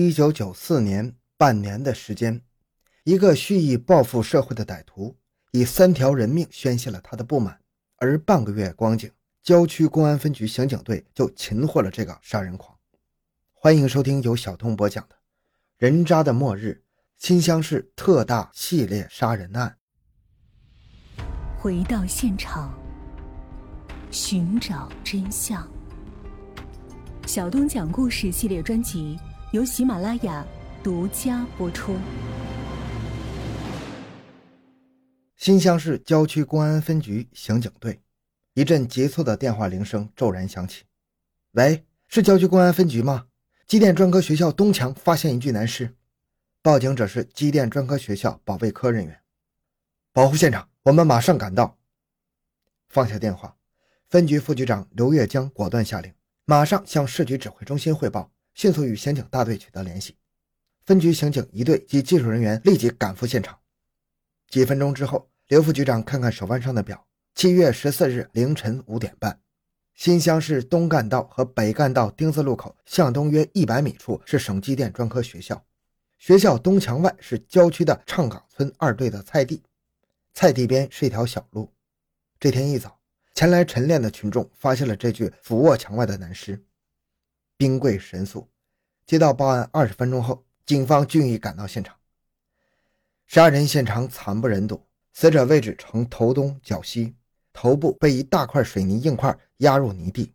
一九九四年半年的时间，一个蓄意报复社会的歹徒以三条人命宣泄了他的不满，而半个月光景，郊区公安分局刑警队就擒获了这个杀人狂。欢迎收听由小东播讲的《人渣的末日》新乡市特大系列杀人案。回到现场，寻找真相。小东讲故事系列专辑由喜马拉雅独家播出。新乡市郊区公安分局刑警队，一阵急促的电话铃声骤然响起。“喂，是郊区公安分局吗？机电专科学校东墙发现一具男尸，报警者是机电专科学校保卫科人员，保护现场，我们马上赶到。”放下电话，分局副局长刘月江果断下令。马上向市局指挥中心汇报，迅速与刑警大队取得联系。分局刑警一队及技术人员立即赶赴现场。几分钟之后，刘副局长看看手腕上的表，七月十四日凌晨五点半，新乡市东干道和北干道丁字路口向东约一百米处是省机电专科学校，学校东墙外是郊区的畅岗村二队的菜地，菜地边是一条小路。这天一早。前来晨练的群众发现了这具俯卧墙外的男尸，兵贵神速，接到报案二十分钟后，警方均已赶到现场。杀人现场惨不忍睹，死者位置呈头东脚西，头部被一大块水泥硬块压入泥地，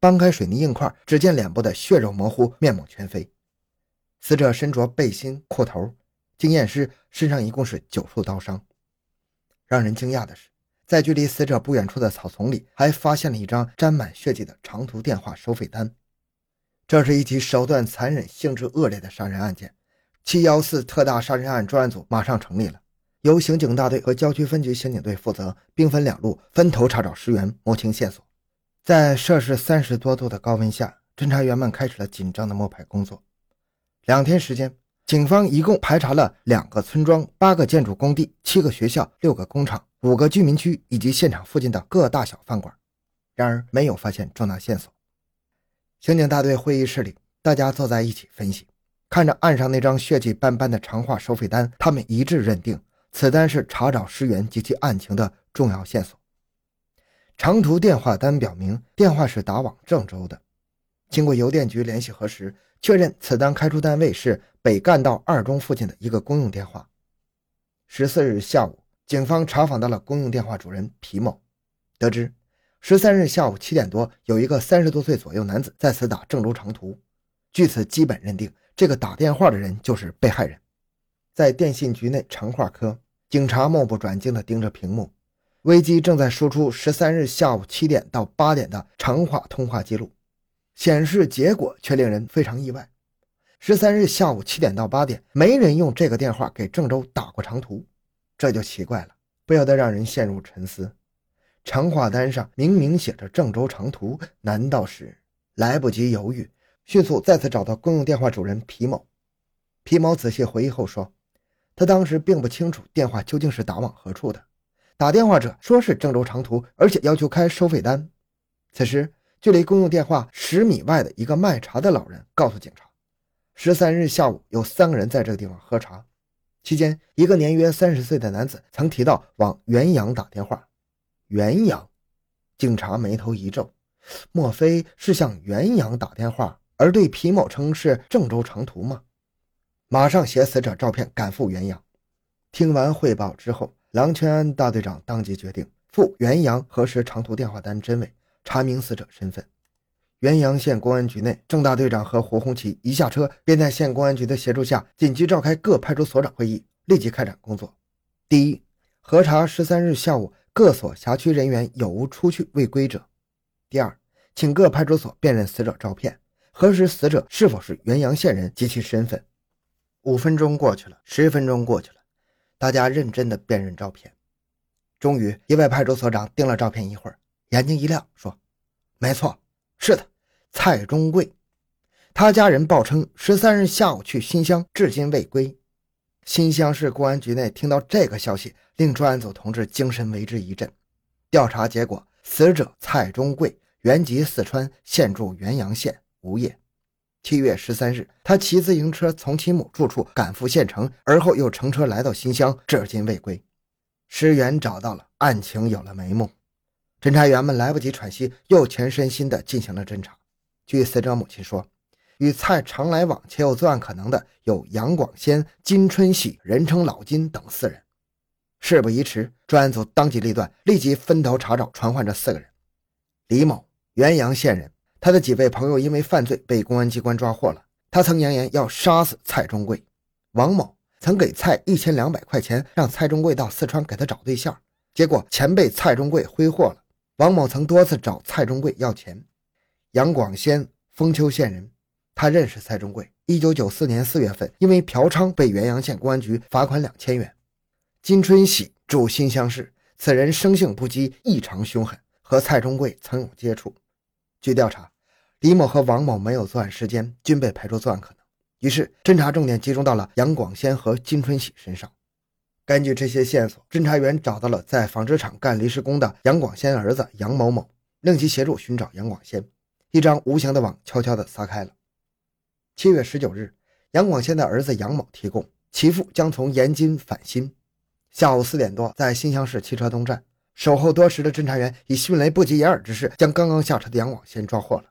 搬开水泥硬块，只见脸部的血肉模糊，面目全非。死者身着背心裤头，经验师身上一共是九处刀伤。让人惊讶的是。在距离死者不远处的草丛里，还发现了一张沾满血迹的长途电话收费单。这是一起手段残忍、性质恶劣的杀人案件。七幺四特大杀人案专案组马上成立了，由刑警大队和郊区分局刑警队负责，兵分两路，分头查找尸源，摸清线索。在摄氏三十多度的高温下，侦查员们开始了紧张的摸排工作。两天时间，警方一共排查了两个村庄、八个建筑工地、七个学校、六个工厂。五个居民区以及现场附近的各大小饭馆，然而没有发现重大线索。刑警大队会议室里，大家坐在一起分析，看着案上那张血迹斑斑的长话收费单，他们一致认定此单是查找尸源及其案情的重要线索。长途电话单表明电话是打往郑州的，经过邮电局联系核实，确认此单开出单位是北干道二中附近的一个公用电话。十四日下午。警方查访到了公用电话主人皮某，得知十三日下午七点多，有一个三十多岁左右男子在此打郑州长途。据此基本认定，这个打电话的人就是被害人。在电信局内长话科，警察目不转睛地盯着屏幕，微机正在输出十三日下午七点到八点的长话通话记录，显示结果却令人非常意外：十三日下午七点到八点，没人用这个电话给郑州打过长途。这就奇怪了，不由得让人陷入沉思。长话单上明明写着郑州长途，难道是？来不及犹豫，迅速再次找到公用电话主人皮某。皮某仔细回忆后说，他当时并不清楚电话究竟是打往何处的。打电话者说是郑州长途，而且要求开收费单。此时，距离公用电话十米外的一个卖茶的老人告诉警察，十三日下午有三个人在这个地方喝茶。期间，一个年约三十岁的男子曾提到往元阳打电话。元阳，警察眉头一皱，莫非是向元阳打电话，而对皮某称是郑州长途吗？马上携死者照片赶赴元阳。听完汇报之后，郎全安大队长当即决定赴元阳核实长途电话单真伪，查明死者身份。元阳县公安局内，郑大队长和胡红旗一下车，便在县公安局的协助下紧急召开各派出所长会议，立即开展工作。第一，核查十三日下午各所辖区人员有无出去未归者；第二，请各派出所辨认死者照片，核实死者是否是元阳县人及其身份。五分钟过去了，十分钟过去了，大家认真的辨认照片。终于，一位派出所长盯了照片一会儿，眼睛一亮，说：“没错，是的。”蔡忠贵，他家人报称十三日下午去新乡，至今未归。新乡市公安局内听到这个消息，令专案组同志精神为之一振。调查结果，死者蔡忠贵原籍四川，现住元阳县，无业。七月十三日，他骑自行车从其母住处赶赴县城，而后又乘车来到新乡，至今未归。尸源找到了，案情有了眉目。侦查员们来不及喘息，又全身心地进行了侦查。据死者母亲说，与蔡常来往且有作案可能的有杨广先、金春喜（人称老金）等四人。事不宜迟，专案组当机立断，立即分头查找传唤这四个人：李某，原阳县人。他的几位朋友因为犯罪被公安机关抓获了。他曾扬言要杀死蔡忠贵。王某曾给蔡一千两百块钱，让蔡忠贵到四川给他找对象，结果钱被蔡忠贵挥霍了。王某曾多次找蔡忠贵要钱。杨广先，丰丘县人，他认识蔡忠贵。一九九四年四月份，因为嫖娼被原阳县公安局罚款两千元。金春喜住新乡市，此人生性不羁，异常凶狠，和蔡忠贵曾有接触。据调查。李某和王某没有作案时间，均被排除作案可能。于是，侦查重点集中到了杨广先和金春喜身上。根据这些线索，侦查员找到了在纺织厂干临时工的杨广先儿子杨某某，令其协助寻找杨广先。一张无形的网悄悄地撒开了。七月十九日，杨广先的儿子杨某提供，其父将从延津返新。下午四点多，在新乡市汽车东站守候多时的侦查员，以迅雷不及掩耳之势，将刚刚下车的杨广先抓获了。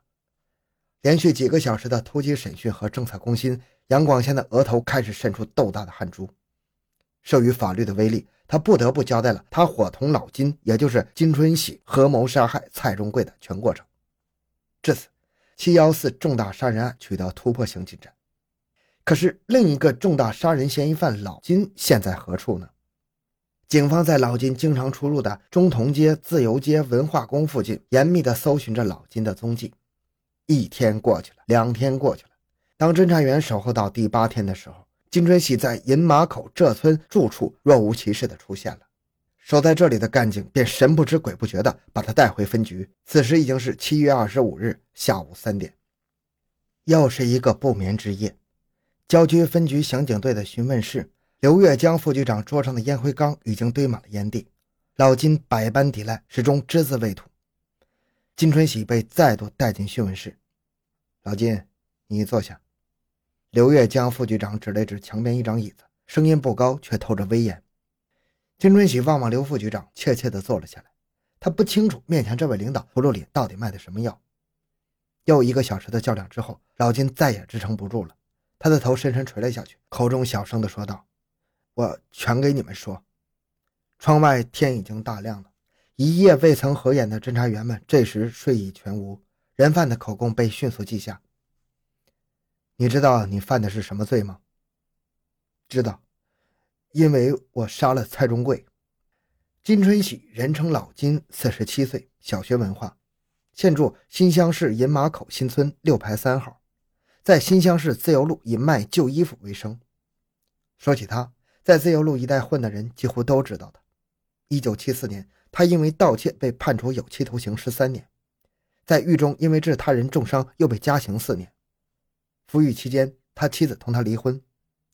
连续几个小时的突击审讯和政策攻心，杨广先的额头开始渗出豆大的汗珠。受于法律的威力，他不得不交代了他伙同老金，也就是金春喜合谋杀害蔡忠贵的全过程。至此，七幺四重大杀人案取得突破性进展。可是，另一个重大杀人嫌疑犯老金现在何处呢？警方在老金经常出入的中同街、自由街、文化宫附近严密地搜寻着老金的踪迹。一天过去了，两天过去了。当侦查员守候到第八天的时候，金春喜在银马口这村住处若无其事地出现了。守在这里的干警便神不知鬼不觉地把他带回分局。此时已经是七月二十五日下午三点，又是一个不眠之夜。郊区分局刑警队的询问室，刘月江副局长桌上的烟灰缸已经堆满了烟蒂。老金百般抵赖，始终只字未吐。金春喜被再度带进讯问室。老金，你坐下。刘月江副局长指了指墙边一张椅子，声音不高，却透着威严。金春喜望望刘副局长，怯怯地坐了下来。他不清楚面前这位领导葫芦里到底卖的什么药。又一个小时的较量之后，老金再也支撑不住了，他的头深深垂了下去，口中小声地说道：“我全给你们说。”窗外天已经大亮了。一夜未曾合眼的侦查员们这时睡意全无，人犯的口供被迅速记下。你知道你犯的是什么罪吗？知道，因为我杀了蔡忠贵。金春喜，人称老金，四十七岁，小学文化，现住新乡市银马口新村六排三号，在新乡市自由路以卖旧衣服为生。说起他，在自由路一带混的人几乎都知道他。一九七四年。他因为盗窃被判处有期徒刑十三年，在狱中因为致他人重伤又被加刑四年。服狱期间，他妻子同他离婚，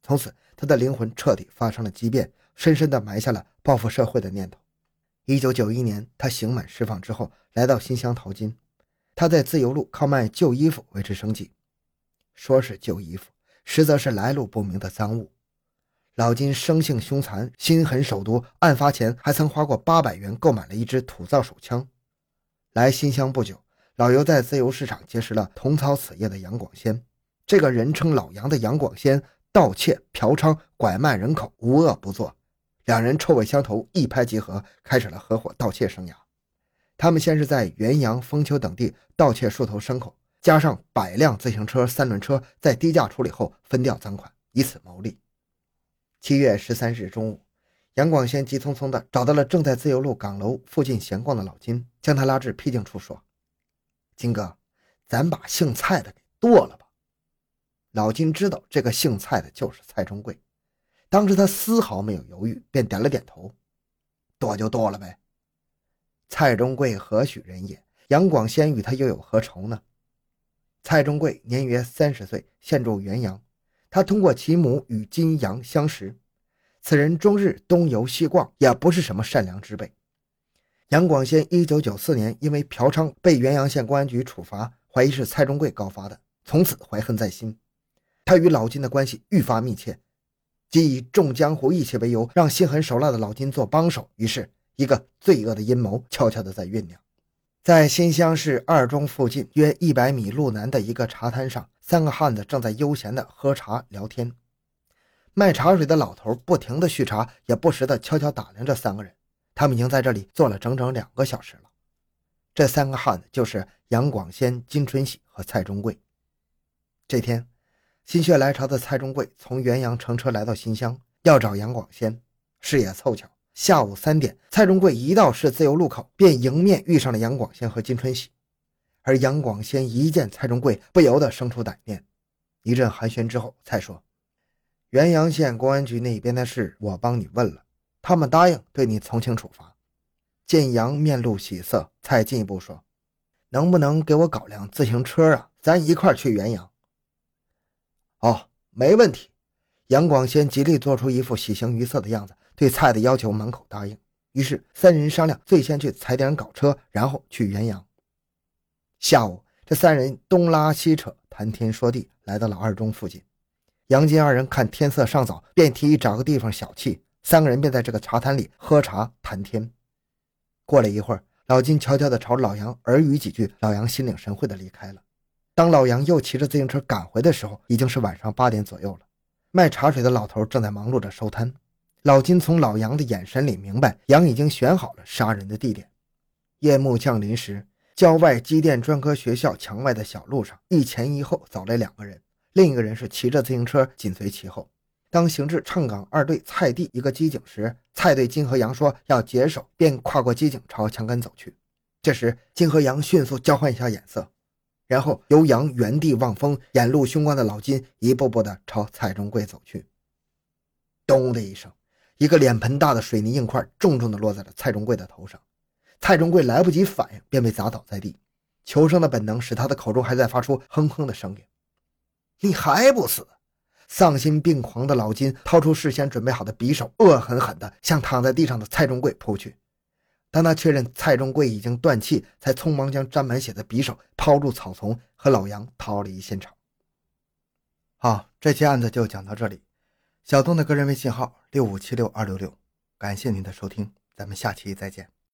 从此他的灵魂彻底发生了畸变，深深地埋下了报复社会的念头。一九九一年，他刑满释放之后，来到新乡淘金。他在自由路靠卖旧衣服维持生计，说是旧衣服，实则是来路不明的赃物。老金生性凶残，心狠手毒。案发前还曾花过八百元购买了一支土造手枪。来新乡不久，老尤在自由市场结识了同操此业的杨广先。这个人称老杨的杨广先，盗窃、嫖娼、拐卖人口，无恶不作。两人臭味相投，一拍即合，开始了合伙盗窃生涯。他们先是在元阳、丰丘等地盗窃数头牲口，加上百辆自行车、三轮车，在低价处理后分掉赃款，以此牟利。七月十三日中午，杨广先急匆匆地找到了正在自由路岗楼附近闲逛的老金，将他拉至僻静处说：“金哥，咱把姓蔡的给剁了吧。”老金知道这个姓蔡的就是蔡忠贵，当时他丝毫没有犹豫，便点了点头：“剁就剁了呗。”蔡忠贵何许人也？杨广先与他又有何仇呢？蔡忠贵年约三十岁，现住元阳。他通过其母与金阳相识，此人终日东游西逛，也不是什么善良之辈。杨广先一九九四年因为嫖娼被元阳县公安局处罚，怀疑是蔡忠贵告发的，从此怀恨在心。他与老金的关系愈发密切，即以重江湖义气为由，让心狠手辣的老金做帮手。于是，一个罪恶的阴谋悄悄地在酝酿。在新乡市二中附近约一百米路南的一个茶摊上，三个汉子正在悠闲地喝茶聊天。卖茶水的老头不停地续茶，也不时地悄悄打量着三个人。他们已经在这里坐了整整两个小时了。这三个汉子就是杨广先、金春喜和蔡忠贵。这天。心血来潮的蔡中贵从元阳乘车来到新乡，要找杨广先。事也凑巧，下午三点，蔡中贵一到市自由路口，便迎面遇上了杨广先和金春喜。而杨广先一见蔡中贵，不由得生出歹念。一阵寒暄之后，蔡说：“元阳县公安局那边的事，我帮你问了，他们答应对你从轻处罚。”见杨面露喜色，蔡进一步说：“能不能给我搞辆自行车啊？咱一块去元阳。”哦，没问题。杨广先极力做出一副喜形于色的样子，对蔡的要求满口答应。于是三人商量，最先去踩点搞车，然后去元阳。下午，这三人东拉西扯，谈天说地，来到了二中附近。杨金二人看天色尚早，便提议找个地方小憩。三个人便在这个茶摊里喝茶谈天。过了一会儿，老金悄悄地朝老杨耳语几句，老杨心领神会地离开了。当老杨又骑着自行车赶回的时候，已经是晚上八点左右了。卖茶水的老头正在忙碌着收摊。老金从老杨的眼神里明白，杨已经选好了杀人的地点。夜幕降临时，郊外机电专科学校墙外的小路上，一前一后走来两个人，另一个人是骑着自行车紧随其后。当行至唱岗二队蔡地一个机井时，蔡对金和杨说要解手，便跨过机井朝墙根走去。这时，金和杨迅速交换一下眼色。然后由杨原地望风，眼露凶光的老金一步步的朝蔡中贵走去。咚的一声，一个脸盆大的水泥硬块重重的落在了蔡中贵的头上。蔡中贵来不及反应，便被砸倒在地。求生的本能使他的口中还在发出哼哼的声音。你还不死？丧心病狂的老金掏出事先准备好的匕首，恶狠狠地向躺在地上的蔡中贵扑去。当他确认蔡忠贵已经断气，才匆忙将沾满血的匕首抛入草丛，和老杨逃离现场。好，这期案子就讲到这里。小东的个人微信号六五七六二六六，感谢您的收听，咱们下期再见。